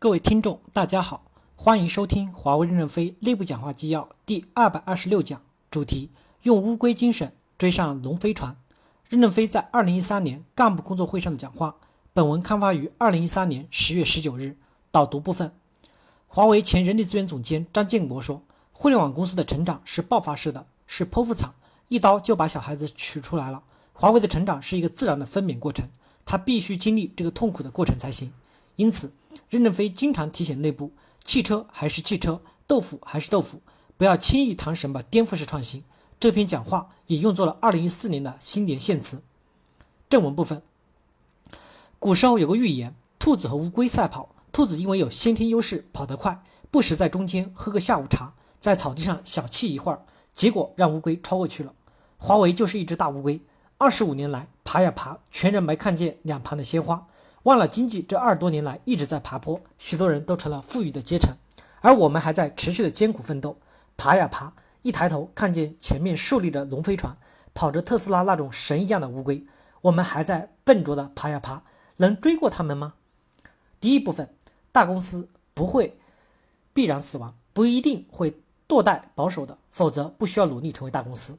各位听众，大家好，欢迎收听华为任正非内部讲话纪要第二百二十六讲，主题：用乌龟精神追上龙飞船。任正非在二零一三年干部工作会上的讲话。本文刊发于二零一三年十月十九日。导读部分：华为前人力资源总监张建国说，互联网公司的成长是爆发式的，是剖腹产，一刀就把小孩子取出来了。华为的成长是一个自然的分娩过程，它必须经历这个痛苦的过程才行。因此。任正非经常提醒内部：汽车还是汽车，豆腐还是豆腐，不要轻易谈什么颠覆式创新。这篇讲话也用作了2014年的新年献词。正文部分：古时候有个寓言，兔子和乌龟赛跑，兔子因为有先天优势，跑得快，不时在中间喝个下午茶，在草地上小憩一会儿，结果让乌龟超过去了。华为就是一只大乌龟，二十五年来爬呀爬，全然没看见两旁的鲜花。忘了经济这二十多年来一直在爬坡，许多人都成了富裕的阶层，而我们还在持续的艰苦奋斗，爬呀爬，一抬头看见前面竖立着龙飞船，跑着特斯拉那种神一样的乌龟，我们还在笨拙的爬呀爬，能追过他们吗？第一部分，大公司不会必然死亡，不一定会堕代保守的，否则不需要努力成为大公司。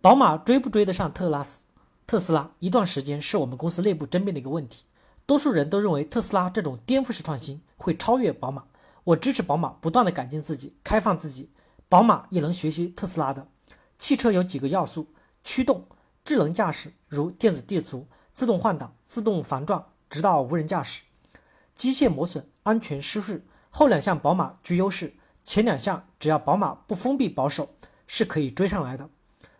宝马追不追得上特拉斯？特斯拉一段时间是我们公司内部争辩的一个问题，多数人都认为特斯拉这种颠覆式创新会超越宝马。我支持宝马不断的改进自己，开放自己，宝马也能学习特斯拉的。汽车有几个要素：驱动、智能驾驶，如电子地图、自动换挡、自动防撞，直到无人驾驶；机械磨损、安全舒适。后两项宝马居优势，前两项只要宝马不封闭保守，是可以追上来的。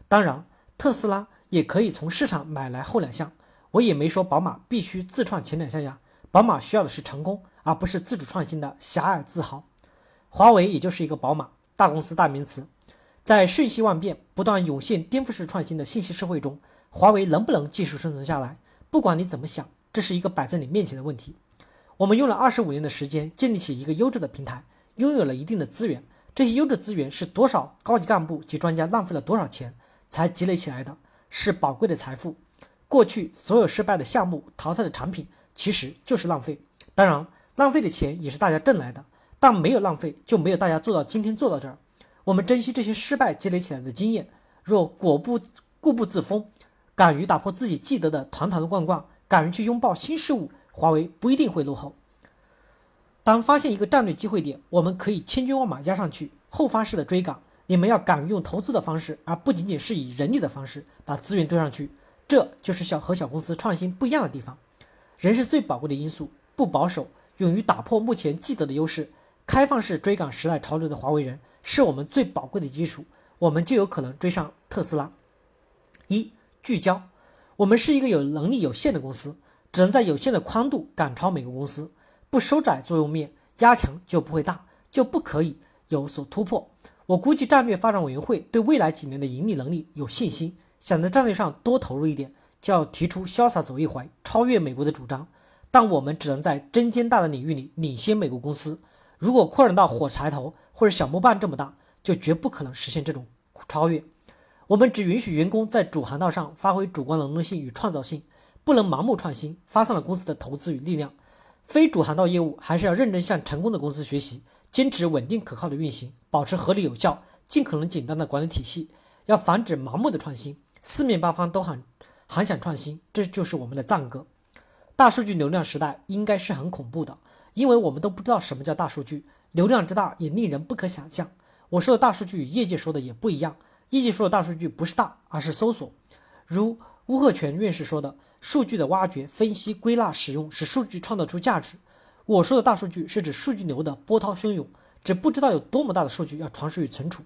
当然，特斯拉。也可以从市场买来后两项，我也没说宝马必须自创前两项呀。宝马需要的是成功，而不是自主创新的狭隘自豪。华为也就是一个宝马大公司大名词，在瞬息万变、不断涌现颠覆式创新的信息社会中，华为能不能技术生存下来？不管你怎么想，这是一个摆在你面前的问题。我们用了二十五年的时间建立起一个优质的平台，拥有了一定的资源，这些优质资源是多少高级干部及专家浪费了多少钱才积累起来的？是宝贵的财富。过去所有失败的项目、淘汰的产品，其实就是浪费。当然，浪费的钱也是大家挣来的，但没有浪费，就没有大家做到今天做到这儿。我们珍惜这些失败积累起来的经验。若果不固步自封，敢于打破自己既得的团团的罐罐，敢于去拥抱新事物，华为不一定会落后。当发现一个战略机会点，我们可以千军万马压上去，后发式的追赶。你们要敢于用投资的方式，而不仅仅是以人力的方式把资源堆上去，这就是小和小公司创新不一样的地方。人是最宝贵的因素，不保守，勇于打破目前既得的优势，开放式追赶时代潮流的华为人，是我们最宝贵的基础，我们就有可能追上特斯拉。一聚焦，我们是一个有能力有限的公司，只能在有限的宽度赶超每个公司，不收窄作用面，压强就不会大，就不可以有所突破。我估计战略发展委员会对未来几年的盈利能力有信心，想在战略上多投入一点，就要提出潇洒走一回、超越美国的主张。但我们只能在针尖大的领域里领先美国公司。如果扩展到火柴头或者小木棒这么大，就绝不可能实现这种超越。我们只允许员工在主航道上发挥主观能动性与创造性，不能盲目创新，发散了公司的投资与力量。非主航道业务还是要认真向成功的公司学习。坚持稳定可靠的运行，保持合理有效、尽可能简单的管理体系，要防止盲目的创新。四面八方都喊喊想创新，这就是我们的赞歌。大数据流量时代应该是很恐怖的，因为我们都不知道什么叫大数据，流量之大也令人不可想象。我说的大数据与业界说的也不一样，业界说的大数据不是大，而是搜索。如乌鹤泉院士说的，数据的挖掘、分析、归纳、使用，使数据创造出价值。我说的大数据是指数据流的波涛汹涌，只不知道有多么大的数据要传输与存储。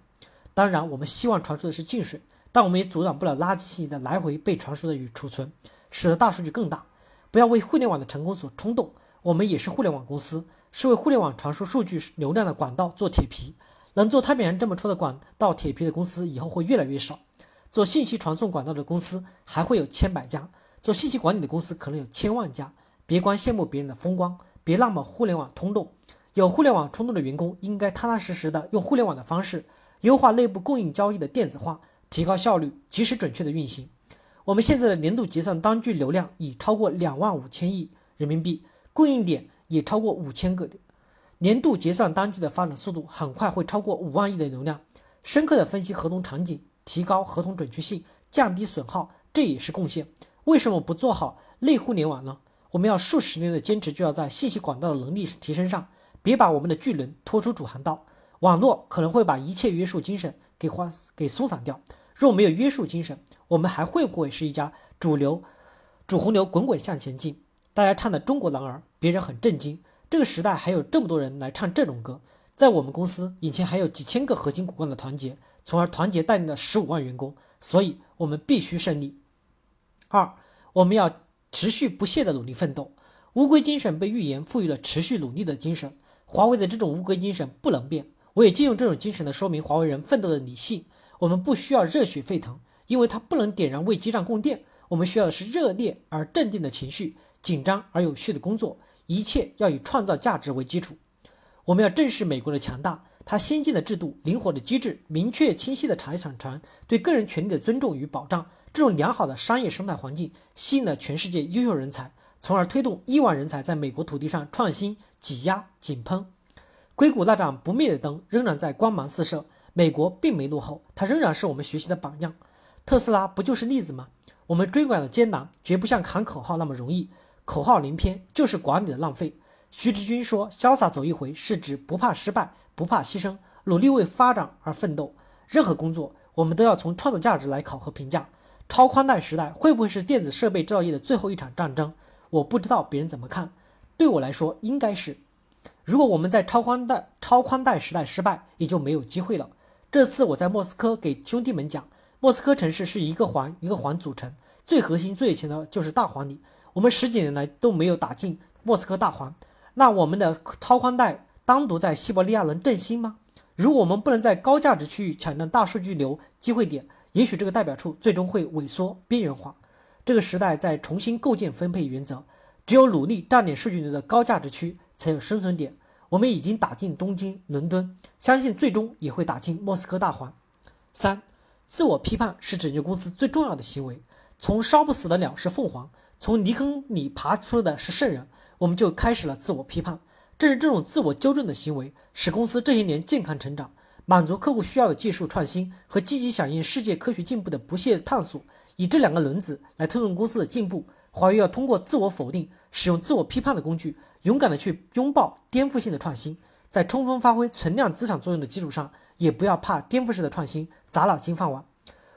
当然，我们希望传输的是净水，但我们也阻挡不了垃圾信息的来回被传输的与储存，使得大数据更大。不要为互联网的成功所冲动，我们也是互联网公司，是为互联网传输数据流量的管道做铁皮。能做太平洋这么粗的管道铁皮的公司以后会越来越少，做信息传送管道的公司还会有千百家，做信息管理的公司可能有千万家。别光羡慕别人的风光。别那么互联网冲动，有互联网冲动的员工应该踏踏实实的用互联网的方式优化内部供应交易的电子化，提高效率，及时准确的运行。我们现在的年度结算单据流量已超过两万五千亿人民币，供应点也超过五千个的。年度结算单据的发展速度很快会超过五万亿的流量。深刻的分析合同场景，提高合同准确性，降低损耗，这也是贡献。为什么不做好内互联网呢？我们要数十年的坚持，就要在信息管道的能力提升上，别把我们的巨轮拖出主航道。网络可能会把一切约束精神给换给松散掉。若没有约束精神，我们还会不会是一家主流主洪流滚滚向前进？大家唱的中国男儿，别人很震惊。这个时代还有这么多人来唱这种歌。在我们公司以前还有几千个核心骨干的团结，从而团结带领了十五万员工，所以我们必须胜利。二，我们要持续不懈的努力奋斗。乌龟精神被预言赋予了持续努力的精神，华为的这种乌龟精神不能变。我也借用这种精神来说明华为人奋斗的理性。我们不需要热血沸腾，因为它不能点燃为机上供电。我们需要的是热烈而镇定的情绪，紧张而有序的工作。一切要以创造价值为基础。我们要正视美国的强大，它先进的制度、灵活的机制、明确清晰的财产权、对个人权利的尊重与保障，这种良好的商业生态环境吸引了全世界优秀人才，从而推动亿万人才在美国土地上创新、挤压、井喷。硅谷那盏不灭的灯仍然在光芒四射，美国并没落后，它仍然是我们学习的榜样。特斯拉不就是例子吗？我们追赶的艰难，绝不像喊口号那么容易，口号连篇就是管理的浪费。徐志军说：“潇洒走一回，是指不怕失败，不怕牺牲，努力为发展而奋斗。任何工作，我们都要从创造价值来考核评价。超宽带时代会不会是电子设备制造业的最后一场战争？我不知道别人怎么看，对我来说应该是。如果我们在超宽带超宽带时代失败，也就没有机会了。这次我在莫斯科给兄弟们讲，莫斯科城市是一个环一个环组成，最核心最有钱的就是大环里。我们十几年来都没有打进莫斯科大环。”那我们的超宽带单独在西伯利亚能振兴吗？如果我们不能在高价值区域抢占大数据流机会点，也许这个代表处最终会萎缩边缘化。这个时代在重新构建分配原则，只有努力占领数据流的高价值区，才有生存点。我们已经打进东京、伦敦，相信最终也会打进莫斯科大环。三，自我批判是拯救公司最重要的行为。从烧不死的鸟是凤凰，从泥坑里爬出的是圣人。我们就开始了自我批判，正是这种自我纠正的行为，使公司这些年健康成长，满足客户需要的技术创新和积极响应世界科学进步的不懈探索，以这两个轮子来推动公司的进步。华为要通过自我否定，使用自我批判的工具，勇敢的去拥抱颠覆性的创新，在充分发挥存量资产作用的基础上，也不要怕颠覆式的创新砸了金饭碗。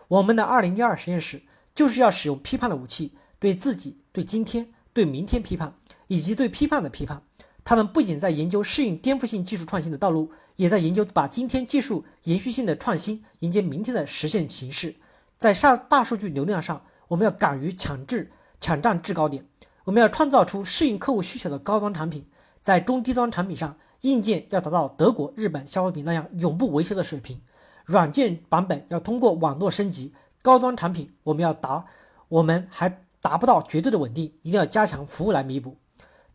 我们的二零一二实验室就是要使用批判的武器，对自己、对今天、对明天批判。以及对批判的批判，他们不仅在研究适应颠覆性技术创新的道路，也在研究把今天技术延续性的创新迎接明天的实现形式。在上大数据流量上，我们要敢于抢制抢占制高点，我们要创造出适应客户需求的高端产品。在中低端产品上，硬件要达到德国、日本消费品那样永不维修的水平，软件版本要通过网络升级。高端产品我们要达，我们还达不到绝对的稳定，一定要加强服务来弥补。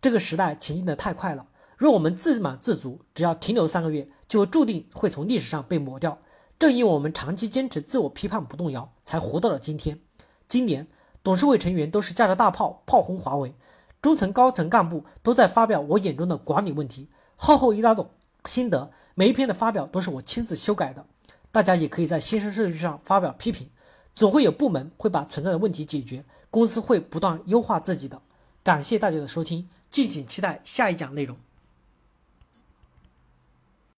这个时代前进的太快了，若我们自满自足，只要停留三个月，就注定会从历史上被抹掉。正因为我们长期坚持自我批判不动摇，才活到了今天。今年董事会成员都是架着大炮炮轰华为，中层高层干部都在发表我眼中的管理问题，厚厚一大摞心得，每一篇的发表都是我亲自修改的。大家也可以在新生社区上发表批评，总会有部门会把存在的问题解决，公司会不断优化自己的。感谢大家的收听。敬请期待下一讲内容。